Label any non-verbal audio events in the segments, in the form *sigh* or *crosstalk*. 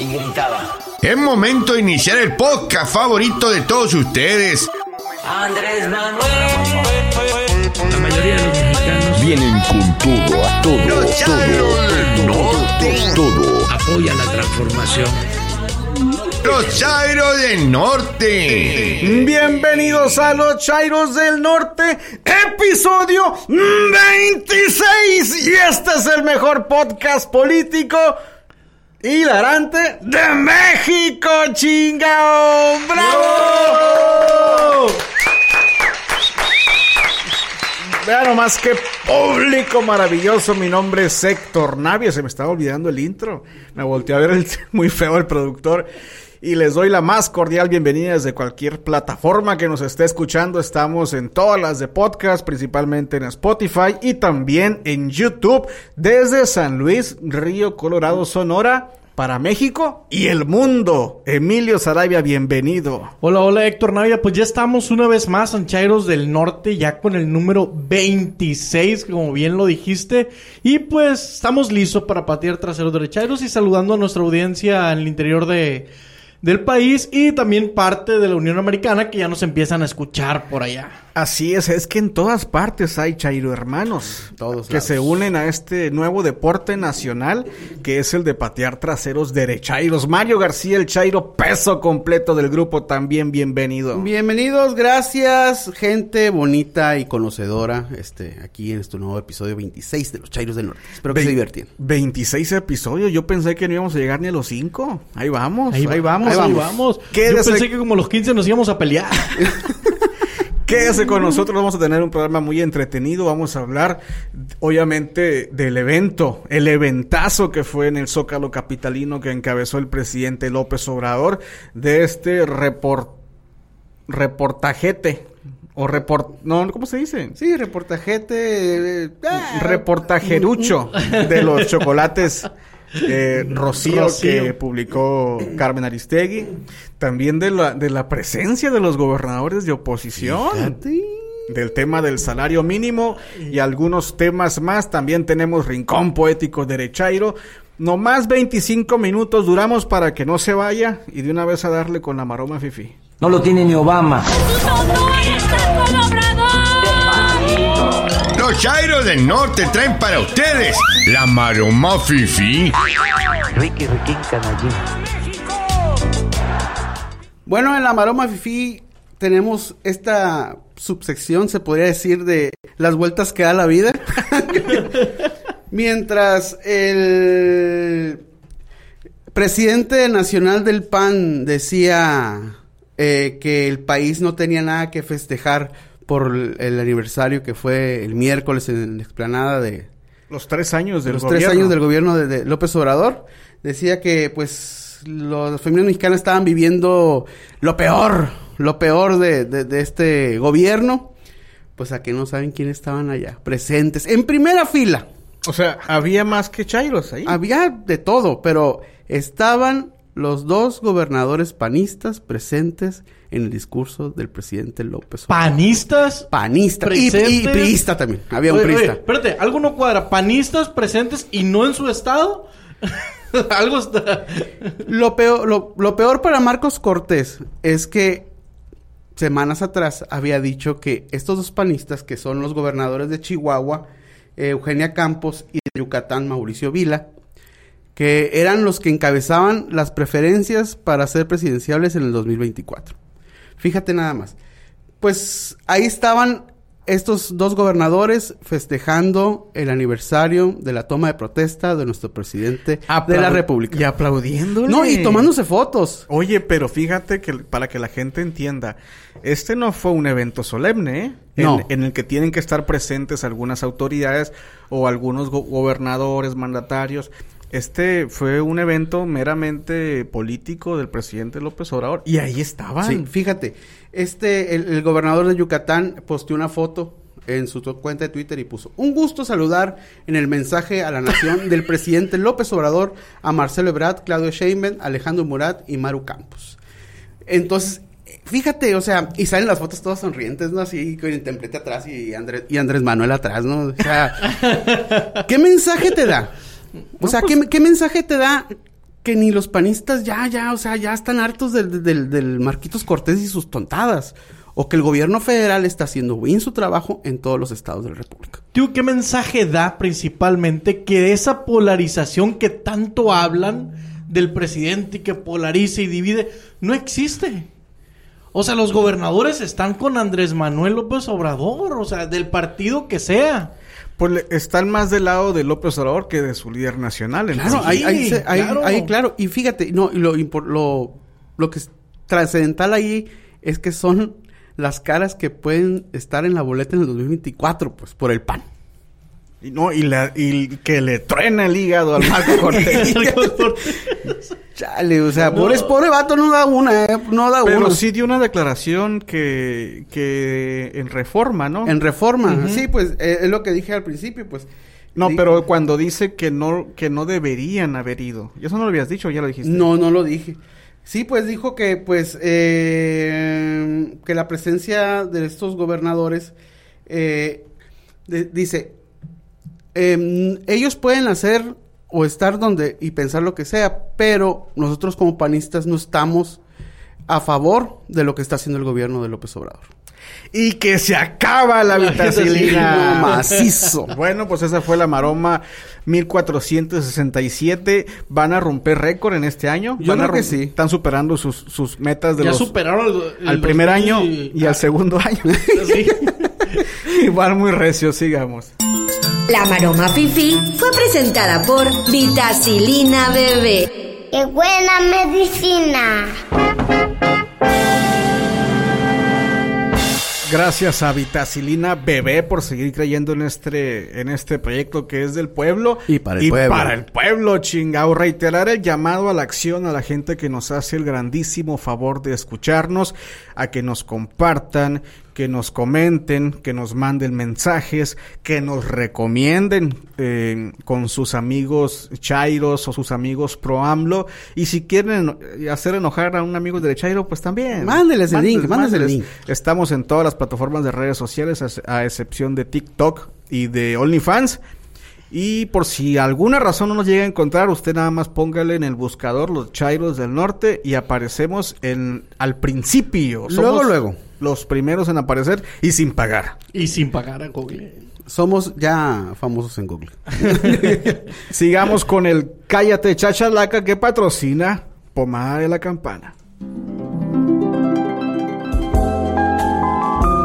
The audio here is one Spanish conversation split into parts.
y gritaba. Es momento de iniciar el podcast favorito de todos ustedes. Andrés Manuel. La mayoría de los mexicanos Vienen con todo, a todo, Los Chairos del Norte. todo. apoyan la transformación. Los Chairos del Norte. Bienvenidos a los Chairos del Norte, episodio 26. Y este es el mejor podcast político hilarante de México, chingao. ¡Bravo! Vean nomás qué público maravilloso. Mi nombre es Héctor Navia. Se me estaba olvidando el intro. Me volteé a ver el, *laughs* muy feo el productor. Y les doy la más cordial bienvenida desde cualquier plataforma que nos esté escuchando. Estamos en todas las de podcast, principalmente en Spotify y también en YouTube desde San Luis, Río Colorado, Sonora. Para México y el mundo. Emilio Sarabia, bienvenido. Hola, hola Héctor Navia, pues ya estamos una vez más en Chairos del Norte, ya con el número 26, como bien lo dijiste, y pues estamos listos para patear traseros de Chairos y saludando a nuestra audiencia en el interior de, del país y también parte de la Unión Americana que ya nos empiezan a escuchar por allá. Así es, es que en todas partes hay Chairo hermanos. Todos Que lados. se unen a este nuevo deporte nacional que es el de patear traseros derechairos. Mario García, el Chairo peso completo del grupo, también bienvenido. Bienvenidos, gracias, gente bonita y conocedora, este, aquí en este nuevo episodio 26 de Los Chairos del Norte. Espero que se diviertan. 26 episodios, yo pensé que no íbamos a llegar ni a los 5. Ahí vamos, ahí, va- vamos, ahí ahí vamos. vamos. Yo pensé que como los 15 nos íbamos a pelear. *laughs* quédese con nosotros, vamos a tener un programa muy entretenido, vamos a hablar obviamente del evento, el eventazo que fue en el Zócalo Capitalino que encabezó el presidente López Obrador de este report, reportajete o report, no, ¿cómo se dice? Sí, reportajete, eh, ah, reportajerucho de los *laughs* chocolates eh, Rocío, Rocío. que publicó Carmen Aristegui. También de la, de la presencia de los gobernadores de oposición. fíjate. Del tema del salario mínimo y algunos temas más. También tenemos Rincón Poético Derechairo. No más 25 minutos duramos para que no se vaya y de una vez a darle con la maroma fifi. No lo tiene ni Obama. Los Chairos del Norte traen para ustedes la maroma fifi. Ricky, Ricky. Bueno, en la Maroma Fifi tenemos esta subsección, se podría decir, de las vueltas que da la vida. *laughs* Mientras el presidente nacional del PAN decía eh, que el país no tenía nada que festejar por el, aniversario que fue el miércoles en la explanada de, Los tres años del los gobierno. tres años del gobierno de, de López Obrador, decía que pues los familias mexicanas estaban viviendo lo peor, lo peor de, de- de este gobierno. Pues a que no saben quiénes estaban allá, presentes, en primera fila. O sea, había más que Chairos ahí. Había de todo, pero estaban los dos gobernadores panistas presentes en el discurso del presidente López Obrador. ¿Panistas? Panista y, y priista también, había un Oye, oye, priista. espérate, algo no cuadra. ¿Panistas presentes y no en su estado? *laughs* algo está... Lo peor, lo, lo peor para Marcos Cortés es que semanas atrás había dicho que estos dos panistas, que son los gobernadores de Chihuahua, eh, Eugenia Campos y de Yucatán, Mauricio Vila, que eran los que encabezaban las preferencias para ser presidenciables en el 2024. Fíjate nada más. Pues ahí estaban estos dos gobernadores festejando el aniversario de la toma de protesta de nuestro presidente de la República. Y aplaudiéndole. No, y tomándose fotos. Oye, pero fíjate que para que la gente entienda, este no fue un evento solemne, ¿eh? En, No. en el que tienen que estar presentes algunas autoridades o algunos go- gobernadores, mandatarios. Este fue un evento meramente político del presidente López Obrador. Y ahí estaban. Sí, fíjate, este, el, el gobernador de Yucatán posteó una foto en su cuenta de Twitter y puso, un gusto saludar en el mensaje a la nación *laughs* del presidente López Obrador a Marcelo Ebrard, Claudio Sheinbaum, Alejandro Murat y Maru Campos. Entonces, fíjate, o sea, y salen las fotos todas sonrientes, ¿no? Así con el templete atrás y Andrés, y Andrés Manuel atrás, ¿no? O sea, *laughs* ¿qué mensaje te da? O sea, ¿qué, qué mensaje te da que ni los panistas ya, ya, o sea, ya están hartos del, del, del Marquitos Cortés y sus tontadas. O que el gobierno federal está haciendo bien su trabajo en todos los estados de la República. Tío, ¿qué mensaje da principalmente que esa polarización que tanto hablan del presidente y que polariza y divide no existe? O sea, los gobernadores están con Andrés Manuel López Obrador, o sea, del partido que sea. Pues le- están más del lado de López Obrador que de su líder nacional. Claro, entonces- ahí, ahí, se- ahí- claro. ahí, claro. Y fíjate, no, y lo, impor- lo, lo que es trascendental ahí es que son las caras que pueden estar en la boleta en el 2024, pues, por el PAN. Y no, y, la, y que le truena el hígado al Marco *laughs* Cortés. Chale, o sea, pobre, pobre vato no da una, eh, no da Pero una. sí dio una declaración que, que en reforma, ¿no? En reforma, sí, pues, eh, es lo que dije al principio, pues. No, pero cuando dice que no, que no deberían haber ido. ¿Y eso no lo habías dicho ya lo dijiste? No, no lo dije. Sí, pues dijo que, pues, eh, que la presencia de estos gobernadores, eh, de- dice, em, ellos pueden hacer o estar donde y pensar lo que sea, pero nosotros como panistas no estamos a favor de lo que está haciendo el gobierno de López Obrador. Y que se acaba la vitacilina. Macizo. *laughs* Bueno, pues esa fue la maroma 1467. Van a romper récord en este año. Yo Van a creo que rom- sí. Están superando sus, sus metas de ya los, superaron el- el al primer 2000 año y al segundo año. *laughs* Sí. *laughs* Igual muy recio, sigamos. La Maroma Fifi fue presentada por Vitacilina Bebé. ¡Qué buena medicina! Gracias a Vitacilina Bebé por seguir creyendo en este, en este proyecto que es del pueblo. Y para el pueblo. para el pueblo, chingao. Reiterar el llamado a la acción a la gente que nos hace el grandísimo favor de escucharnos, a que nos compartan, que nos comenten, que nos manden mensajes, que nos recomienden eh, con sus amigos Chairos o sus amigos Pro AMLO. Y si quieren eh, hacer enojar a un amigo de Chairo, pues también. Mándeles el link, mándeles el link. Estamos en todas las plataformas de redes sociales, a, a excepción de TikTok y de OnlyFans. Y por si alguna razón no nos llega a encontrar, usted nada más póngale en el buscador los Chairos del Norte y aparecemos en al principio. Luego, luego. Los primeros en aparecer y sin pagar. Y sin pagar a Google. Somos ya famosos en Google. *laughs* Sigamos con el Cállate Chachalaca que patrocina Pomada de la Campana.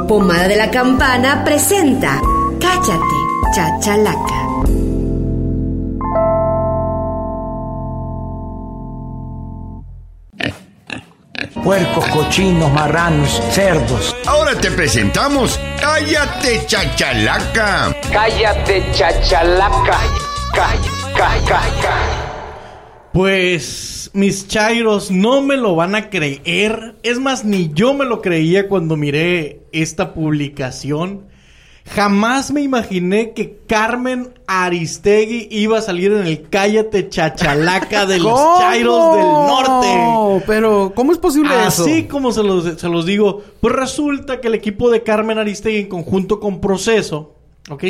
Pomada de la Campana presenta Cállate, Chachalaca. Puercos, cochinos, marranos, cerdos. Ahora te presentamos Cállate Chachalaca. Cállate, chachalaca. Pues mis chairos no me lo van a creer. Es más, ni yo me lo creía cuando miré esta publicación. Jamás me imaginé que Carmen Aristegui iba a salir en el Cállate Chachalaca de los chairos del norte. Pero, ¿cómo es posible eso? Así como se los, se los digo, pues resulta que el equipo de Carmen Aristegui en conjunto con Proceso, ¿ok?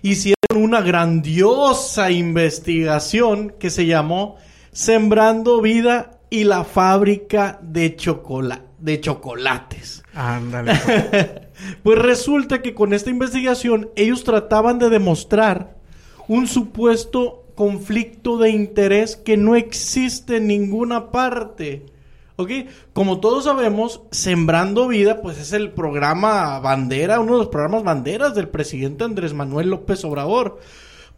Hicieron una grandiosa investigación que se llamó Sembrando Vida y la fábrica de, chocola- de chocolates. Ándale. *laughs* Pues resulta que con esta investigación ellos trataban de demostrar un supuesto conflicto de interés que no existe en ninguna parte. ¿Ok? Como todos sabemos, Sembrando Vida, pues es el programa bandera, uno de los programas banderas del presidente Andrés Manuel López Obrador.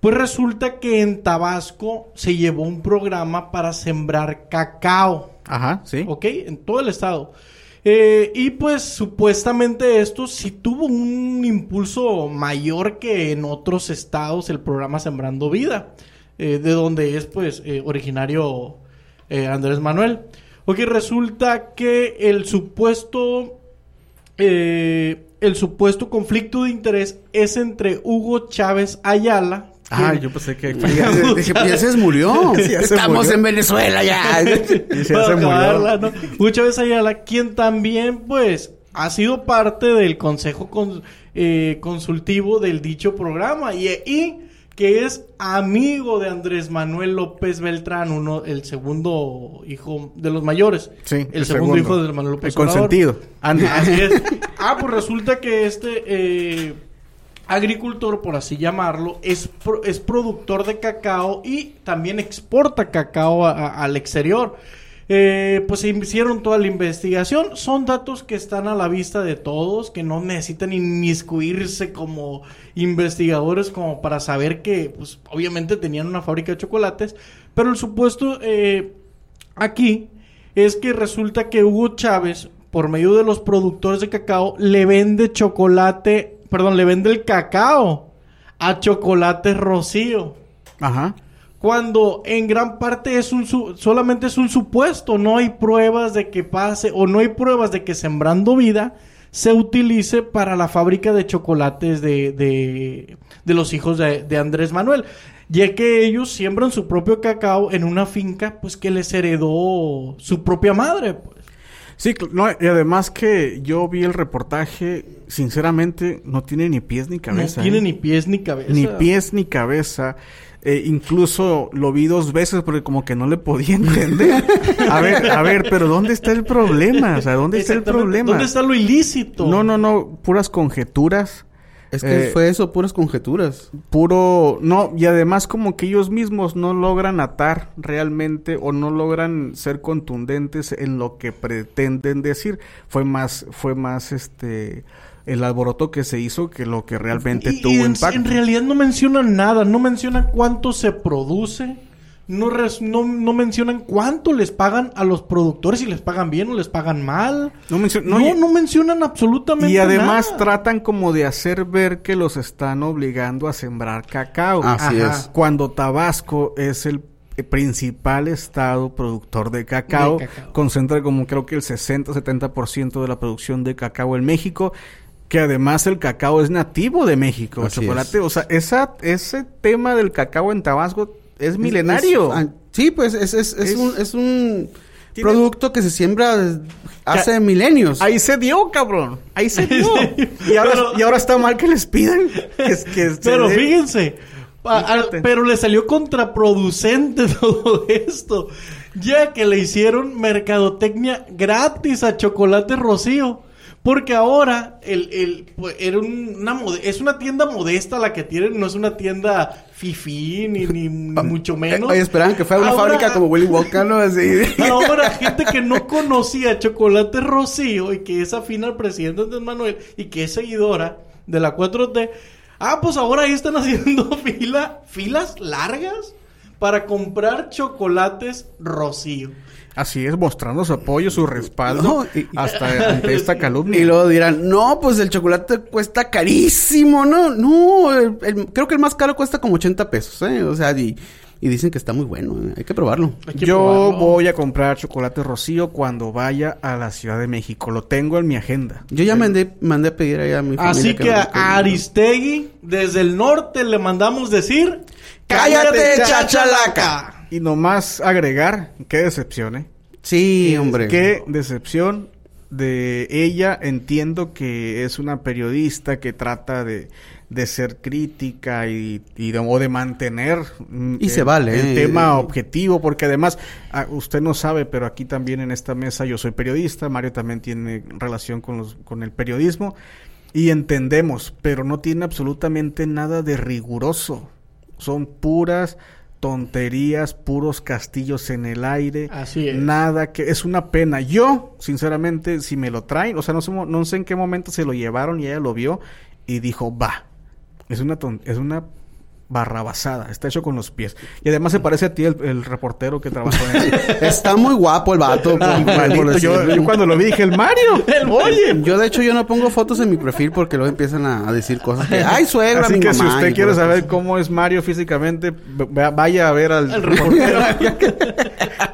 Pues resulta que en Tabasco se llevó un programa para sembrar cacao. Ajá, sí. ¿Ok? En todo el estado. Eh, y pues supuestamente esto sí tuvo un impulso mayor que en otros estados el programa Sembrando Vida, eh, de donde es pues eh, originario Andrés Manuel. Ok, resulta que el supuesto el supuesto conflicto de interés es entre Hugo Chávez Ayala. Ah, yo pensé que Ya, dije, pues ya se murió. *laughs* Sí, ya se Estamos murió. en Venezuela ya. Y se murió. Hugo Chávez Ayala, quien también, pues, ha sido parte del consejo con- eh, consultivo del dicho programa y, y que es amigo de Andrés Manuel López Beltrán, uno, el segundo hijo de los mayores. Sí, el, segundo, hijo de Andrés Manuel López El consentido. Así es. *laughs* Ah, pues resulta que este eh, agricultor, por así llamarlo, es, es productor de cacao y también exporta cacao al exterior. Eh, pues se hicieron toda la investigación. Son datos que están a la vista de todos, que no necesitan inmiscuirse como investigadores como para saber que, pues, obviamente tenían una fábrica de chocolates. Pero el supuesto eh, aquí es que resulta que Hugo Chávez, por medio de los productores de cacao, le vende chocolate, perdón, le vende el cacao a Chocolate Rocío. Ajá. Cuando en gran parte es un su- solamente es un supuesto, no hay pruebas de que pase o no hay pruebas de que Sembrando Vida se utilice para la fábrica de chocolates de, de, de los hijos de, de Andrés Manuel. Ya que ellos siembran su propio cacao en una finca, pues que les heredó su propia madre. Sí, no, y además que yo vi el reportaje, sinceramente, no tiene ni pies ni cabeza. no tiene ¿eh? ni pies ni cabeza. Ni pies ni cabeza. Eh, incluso lo vi dos veces porque como que no le podía *laughs* entender. A ver, a ver, pero ¿dónde está el problema? O sea, ¿dónde está el problema? ¿Dónde está lo ilícito? No, no, no, puras conjeturas. Es que Eh, fue eso, puras conjeturas. Puro, no, y además como que ellos mismos no logran atar realmente o no logran ser contundentes en lo que pretenden decir. Fue más, fue más este el alboroto que se hizo que lo que realmente Y- y tuvo en, impacto. en realidad no mencionan nada, no mencionan cuánto se produce, no, res- no, no mencionan cuánto les pagan a los productores, si les pagan bien o les pagan mal. No no, No, y- no mencionan absolutamente Y además nada. tratan como de hacer ver que los están obligando a sembrar cacao. Así Ajá. es. Cuando Tabasco es el eh, principal estado productor de cacao, De cacao. concentra como creo que el 60-70% de la producción de cacao en México, que además el cacao es nativo de México, el chocolate, es. o sea, esa, ese tema del cacao en Tabasco es milenario. Es- sí, pues es, es, es un, es un Tiene- producto que se siembra hace milenios. Ahí se dio, cabrón. Ahí se *laughs* dio. y, ahora, Pero- y ahora está mal que les pidan que, que se Pero fíjense, a- a- Fíjate. pero le salió contraproducente *laughs* todo esto, ya que le hicieron mercadotecnia gratis a Chocolate Rocío. Porque ahora el, el, pues, era un- una es una tienda modesta la que tienen, no es una tienda fifí ni, ni, ni mucho menos. Eh, Oye, esperaban que fuera una Ahora- fábrica como Willy Wonka, ¿no? Así. *laughs* Ahora, gente que no conocía Chocolate Rocío y que es afín al presidente Andrés Manuel y que es seguidora de la 4T, ah, pues ahora ahí están *laughs* haciendo fila, filas largas para comprar chocolates Rocío. Así es, mostrando su apoyo, su respaldo No, y- hasta ante esta calumnia. Y luego dirán, no, pues el chocolate cuesta carísimo, ¿no? No, el- el- creo que el más caro cuesta como 80 pesos, ¿eh? O sea, y, y dicen que está muy bueno, ¿eh? hay que probarlo. Hay que Yo probarlo. voy a comprar chocolate rocío cuando vaya a la Ciudad de México. Lo tengo en mi agenda. Yo ya mandé, mandé a pedir ahí a mi familia. Así que a Aristegui, desde el norte, le mandamos decir... ¡Cállate, chachalaca! Y nomás agregar, qué decepción, ¿eh? Sí, hombre. Qué decepción de ella. Entiendo que es una periodista que trata de, de ser crítica y, y de, o de mantener mm, Y se el- vale, el eh. tema objetivo, porque además, ah, usted no sabe, pero aquí también en esta mesa yo soy periodista, Mario también tiene relación con, los, con el periodismo y entendemos, pero no tiene absolutamente nada de riguroso. Son puras tonterías, puros castillos en el aire. Así es. Nada que es una pena. Yo, sinceramente, si me lo traen, o sea, no sé, no sé en qué momento se lo llevaron y ella lo vio y dijo, va. Es una ton- es una barrabasada, está hecho con los pies. Y además se parece a ti el, el reportero que trabajó en él. *laughs* Está muy guapo el vato. *laughs* por- por Igualito, yo, cuando lo vi dije, *laughs* el Mario. Oye. Yo, de hecho, yo no pongo fotos en mi perfil porque luego empiezan a, a decir cosas que... ¡Ay, suegra, Así mi que mamá! si usted quiere saber cómo es Mario físicamente, vaya a ver al El reportero.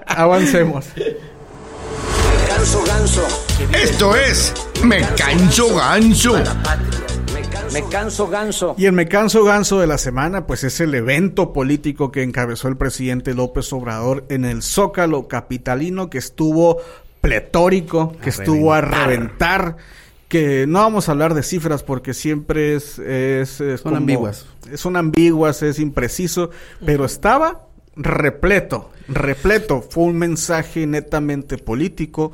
Avancemos. Ganso, ganso. Esto es Me Canso Ganso. Me canso, ganso. Y el Me Canso Ganso de la semana, pues es el evento político que encabezó el presidente López Obrador en el Zócalo Capitalino, que estuvo pletórico, que estuvo a reventar. que no vamos a hablar de cifras porque siempre es... es, es Son ambiguas. Son ambiguas, es impreciso, pero estaba repleto, repleto. Fue un mensaje netamente político,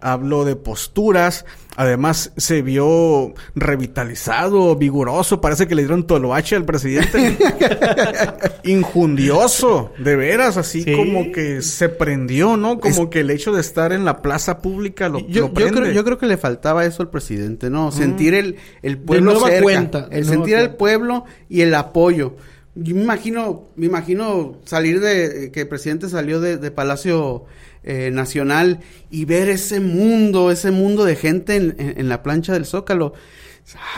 habló de posturas, además se vio revitalizado, vigoroso, parece que le dieron toloache al presidente. *laughs* Injundioso, de veras, así Sí. como que se prendió, ¿no? Como que el hecho de estar en la plaza pública lo, Yo, lo yo prende. creo, yo creo que le faltaba eso al presidente, ¿no? Sentir el, el pueblo nueva cerca, cuenta, el sentir al pueblo y el apoyo. Yo me imagino, me imagino salir de, que el presidente salió de, de Palacio eh, Nacional y ver ese mundo, ese mundo de gente en, en- en la plancha del Zócalo.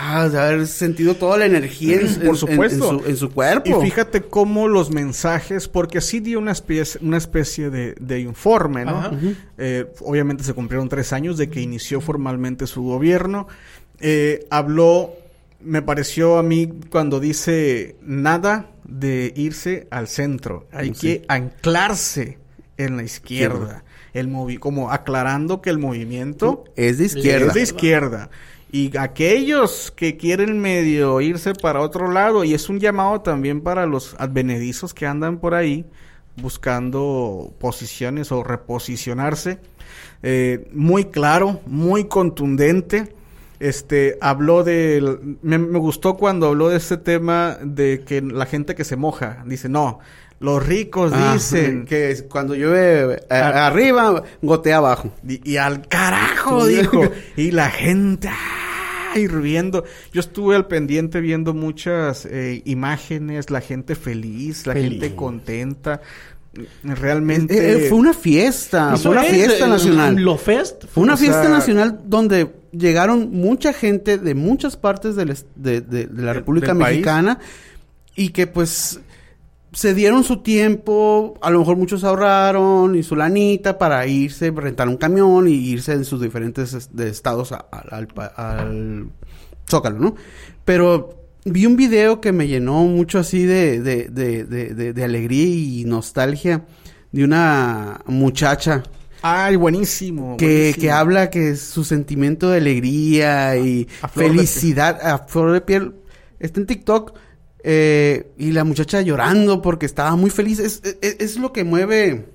Ah, de haber sentido toda la energía en, *clears throat* Por supuesto. en su, en su cuerpo. Y fíjate cómo los mensajes, porque sí dio una especie, una especie de, de informe, ¿no? Eh, obviamente se cumplieron tres años de que inició formalmente su gobierno. Eh, habló, me pareció a mí cuando dice nada de irse al centro. Hay Sí. que anclarse en la izquierda. El movi como aclarando que el movimiento es de izquierda. es de izquierda. Y aquellos que quieren medio irse para otro lado, y es un llamado también para los advenedizos que andan por ahí buscando posiciones o reposicionarse, eh, muy claro, muy contundente. Este, habló de, me, me gustó cuando habló de este tema de que la gente que se moja, dice, no, los ricos Ah, dicen que cuando llueve eh, arriba, gotea abajo. y, y al carajo, dijo. *laughs* Y la gente, ay, riendo. Yo estuve al pendiente viendo muchas eh, imágenes, la gente feliz, la Feliz. gente contenta. Realmente. Eh, eh, fue una fiesta, fue una es, fiesta nacional. Lo Fest. Fue una o fiesta sea- nacional donde llegaron mucha gente de muchas partes del de, de- de la República país. Mexicana y que pues se dieron su tiempo, a lo mejor muchos ahorraron y su lanita para irse, rentar un camión y irse en sus diferentes de estados a- a- al, al Zócalo, ¿no? Pero vi un video que me llenó mucho así de, de, de, alegría y nostalgia de una muchacha Ay, buenísimo. que, buenísimo. que habla que su sentimiento de alegría y A felicidad a flor de piel. Está en TikTok eh, y la muchacha llorando porque estaba muy feliz. Es, es, es lo que mueve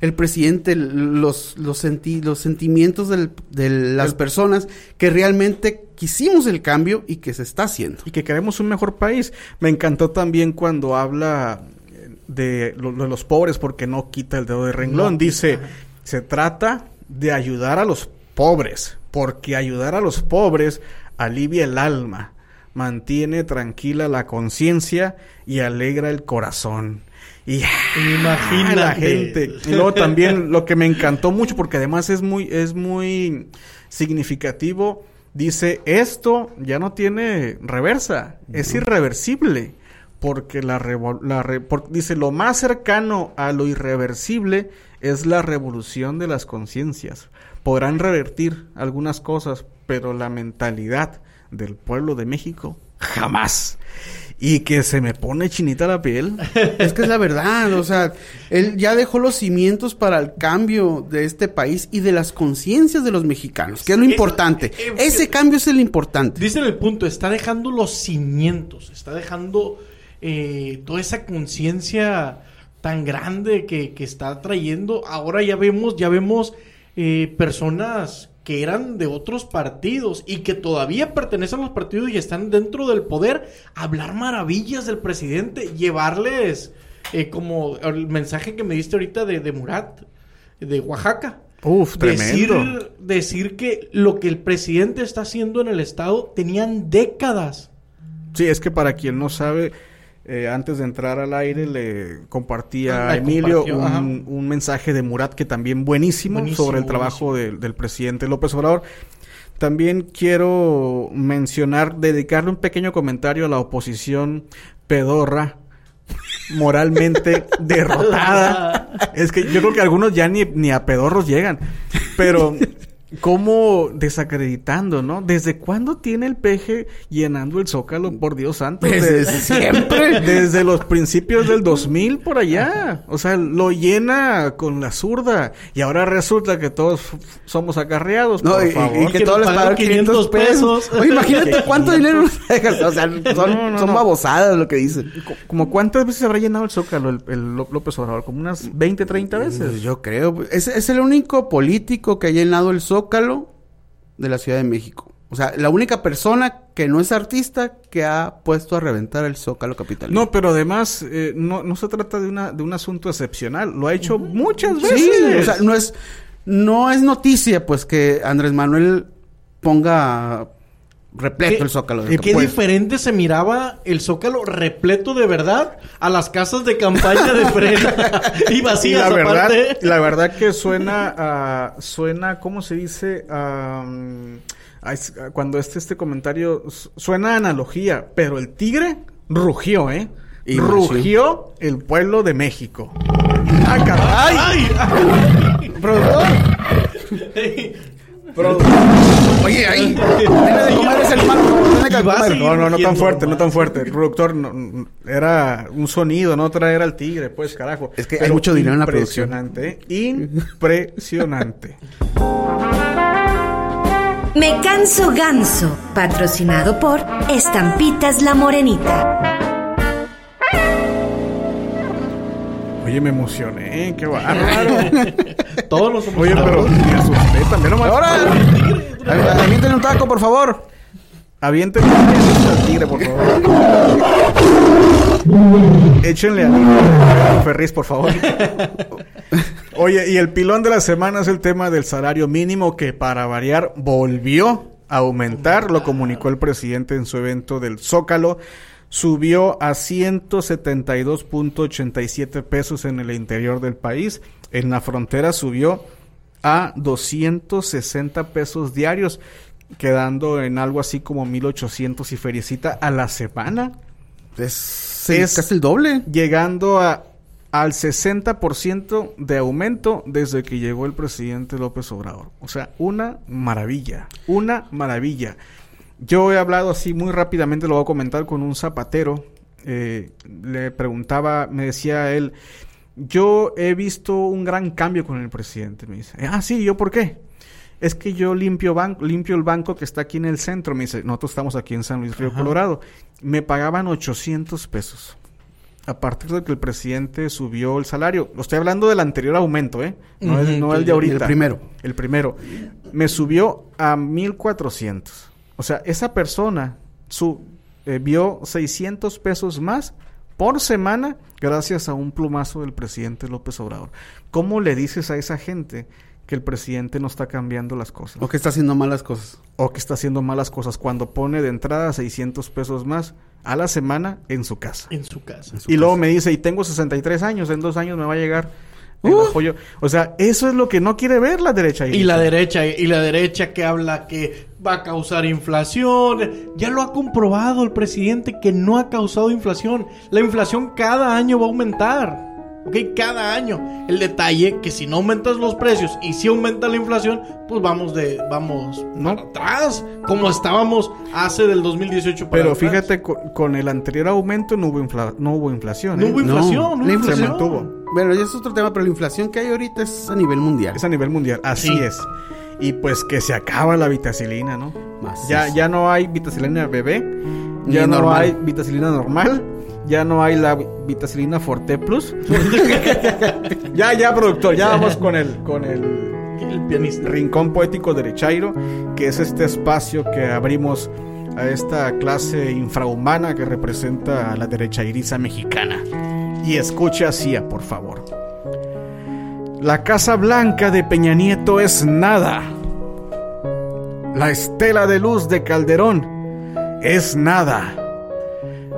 el presidente, los, los, senti- los sentimientos del- de las personas que realmente quisimos el cambio y que se está haciendo. y que queremos un mejor país. Me encantó también cuando habla eh, de, lo- de los pobres porque no quita el dedo de renglón. Dice, se trata de ayudar a los pobres, porque ayudar a los pobres alivia el alma, mantiene tranquila la conciencia y alegra el corazón. Y Imagínate. la gente. Y luego también *laughs* lo que me encantó mucho, porque además es muy, es muy significativo, dice, esto ya no tiene reversa, es irreversible. Porque la, la re- por- dice, lo más cercano a lo irreversible es la revolución de las conciencias. Podrán revertir algunas cosas, pero la mentalidad del pueblo de México jamás. Y que se me pone chinita la piel. *laughs* Es que es la verdad, o sea, él ya dejó los cimientos para el cambio de este país y de las conciencias de los mexicanos, que es lo importante. eh, Ese cambio es el importante. Dicen el punto, está dejando los cimientos, está dejando eh, toda esa conciencia tan grande que, que está trayendo. Ahora ya vemos, ya vemos eh, personas que eran de otros partidos y que todavía pertenecen a los partidos y están dentro del poder, hablar maravillas del presidente, llevarles eh, como el mensaje que me diste ahorita de, de Murat, de Oaxaca. Uf, tremendo. Decir, decir que lo que el presidente está haciendo en el estado tenían décadas. Sí, es que para quien no sabe, eh, antes de entrar al aire le compartía Ah, a Emilio un, un mensaje de Murat que también buenísimo, Buenísimo, sobre el trabajo del, del presidente López Obrador. También quiero mencionar, dedicarle un pequeño comentario a la oposición pedorra, moralmente *laughs* derrotada. Es que yo creo que algunos ya ni, ni a pedorros llegan. Pero cómo desacreditando, ¿no? ¿Desde cuándo tiene el peje llenando el Zócalo, por Dios santo? Desde De- siempre. *laughs* Desde los principios del 2000 por allá. O sea, lo llena con la zurda. Y ahora resulta que todos somos acarreados, No, por y, y favor. que que todos les pagan pagan 500 500 pesos. pesos. Oye, imagínate *laughs* cuánto dinero. O sea, son, *laughs* No, no, son no. babosadas lo que dicen. Co- ¿Como cuántas veces habrá llenado el Zócalo el, el Ló- López Obrador? ¿Como unas 20, 30 Pues veces? yo creo. Es, es el único político que ha llenado el Zócalo de la Ciudad de México. O sea, la única persona que no es artista que ha puesto a reventar el Zócalo capitalino. No, pero además eh, no, no se trata de, una, de un asunto excepcional. Lo ha hecho muchas Sí, veces. o sea, no es, no es noticia, pues, que Andrés Manuel ponga repleto ¿Qué- el Zócalo. de Qué pues, diferente se miraba el Zócalo repleto de verdad a las casas de campaña de Frena *laughs* y Y vacías la verdad, aparte. la verdad que suena a, suena, ¿cómo se dice? A, mm, a es- a cuando este, este comentario su- suena a analogía, pero el tigre rugió, ¿eh? Y rugió el pueblo de México. ¡Ah, caray! ¡Ay! Oye, ahí. De comer ese hermano. No, no, no tan fuerte, no tan fuerte. El productor no- no- era un sonido, no traer al tigre, pues, carajo. Es que hay mucho dinero en la producción. Impresionante, ¿eh? Impresionante. Me canso ganso, patrocinado por Estampitas La Morenita. Oye, me emocioné, qué bárbaro. *laughs* Todos somos Oye, pero me asusté también nomás. Ahora. Aviéntale un taco, por favor. Aviéntenle al tigre, por favor. Échenle a Ferris, por favor. Oye, y el pilón de la semana es el tema del salario mínimo que para variar volvió aumentar, lo comunicó el presidente en su evento del Zócalo. Subió a 172.87 pesos en el interior del país. En la frontera subió a 260 pesos diarios, quedando en algo así como 1800 y feriecita a la semana, Es, Es- casi el doble. llegando a al 60% de aumento desde que llegó el presidente López Obrador. O sea, una maravilla, una maravilla. Yo he hablado así muy rápidamente, lo voy a comentar con un zapatero. eh, le preguntaba, me decía él, yo he visto un gran cambio con el presidente. Me dice, ah, sí, ¿yo por qué? Es que yo limpio, banco, limpio el banco que está aquí en el centro. Me dice, nosotros estamos aquí en San Luis Río Colorado. Me pagaban 800 pesos. A partir de que el presidente subió el salario. Lo estoy hablando del anterior aumento, ¿eh? No, Ujú, no el de ahorita. el primero. El primero. Me subió a 1400. O sea, esa persona su, eh, vio 600 pesos más por semana gracias a un plumazo del presidente López Obrador. ¿Cómo le dices a esa gente que el presidente no está cambiando las cosas? O que está haciendo malas cosas. O que está haciendo malas cosas cuando pone de entrada 600 pesos más a la semana en su casa. En su casa. Y luego me dice, y tengo 63 años, en dos años me va a llegar el Uf. apoyo. O sea, eso es lo que no quiere ver la derecha. Y la derecha, y la derecha que habla que va a causar inflación. Ya lo ha comprobado el presidente que no ha causado inflación. La inflación cada año va a aumentar. ¿Ok? Cada año. El detalle que si no aumentas los precios y si aumenta la inflación, pues vamos de vamos No. para atrás, como estábamos hace del 2018 para Pero atrás. fíjate, co- con el anterior aumento no hubo, infla- no hubo inflación. No ¿eh? hubo inflación, no hubo la Se inflación. mantuvo. Bueno, ya es otro tema, pero la inflación que hay ahorita es a nivel mundial. Es a nivel mundial, así Sí. es. Y pues que se acaba la vitacilina, ¿no? Ya, ya no hay vitacilina bebé, Ni ya no normal. hay vitacilina normal, ya no hay la vi- vitacilina Forte Plus. *laughs* ya, ya, productor, ya vamos con el, con el El pianista. Rincón Poético de Derechairo, que es este espacio que abrimos a esta clase infrahumana que representa a la derechairiza mexicana. Y escucha así, por favor. La Casa Blanca de Peña Nieto es nada. La estela de luz de Calderón es nada.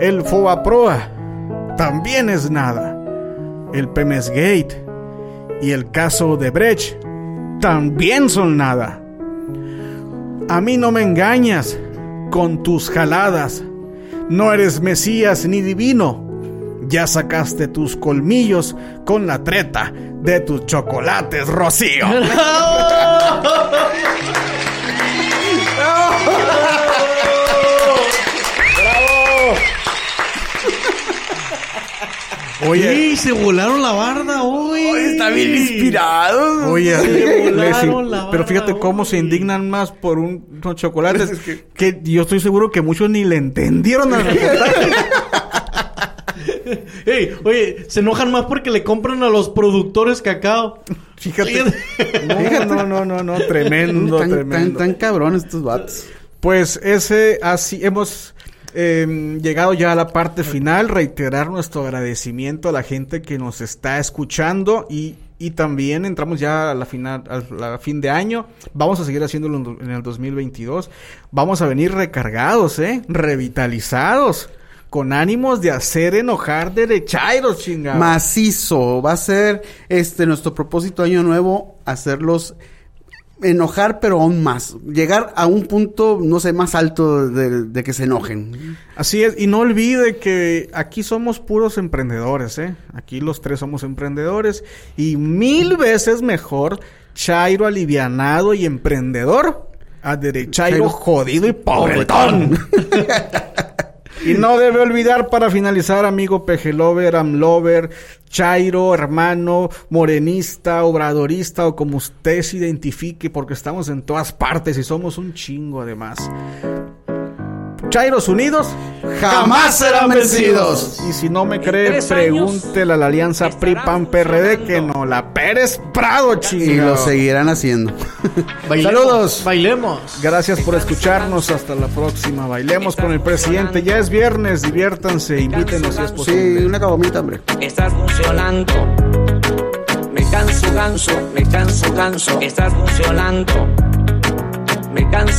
El Fobaproa también es nada. El Pemes Gate y el caso de Brecht también son nada. A mí no me engañas con tus jaladas. No eres Mesías ni divino. Ya sacaste tus colmillos con la treta de tus chocolates, Rocío. *laughs* *laughs* Oye, ¡Ey! Se volaron la barda hoy. Está bien inspirado. Oye, Se volaron la pero fíjate cómo se indignan más por un, unos chocolates *laughs* que... yo estoy seguro que muchos ni le entendieron al reportaje. *laughs* Ey, oye, se enojan más porque le compran a los productores cacao. Fíjate. No, no, no, no, no, tremendo, tan, tan, tremendo. tan cabrones estos vatos. Pues ese, así hemos eh, llegado ya a la parte final. Reiterar nuestro agradecimiento a la gente que nos está escuchando y, y también entramos ya a la final, a fin de año. Vamos a seguir haciéndolo en, do- en el 2022. Vamos a venir recargados, eh, revitalizados. Con ánimos de hacer enojar derechairos, chingados. Macizo. Va a ser este nuestro propósito año nuevo. Hacerlos enojar, pero aún más. Llegar a un punto, no sé, más alto de, de que se enojen. Así es, y no olvide que aquí somos puros emprendedores, ¿eh? Aquí los tres somos emprendedores y mil veces mejor Chairo alivianado y emprendedor a Derechairo jodido y pobretón. *laughs* y no debe olvidar para finalizar, amigo Pejelover, Amlover, Chairo, hermano, morenista, obradorista o como usted se identifique porque estamos en todas partes y somos un chingo además. Chairos Unidos Jamás serán vencidos. Y si no me cree, pregúntele a la alianza PRI-PAN-PRD que no, la Pérez Prado, Y chingado. lo seguirán haciendo. Bailemos, Saludos. Bailemos. Gracias por escucharnos. Hasta la próxima. Bailemos con el presidente. Ya es viernes. Diviértanse. Invítenos si es Sí, posible. una cabomita, hombre. Estás funcionando. Me canso ganso, me canso ganso. Estás funcionando. Me canso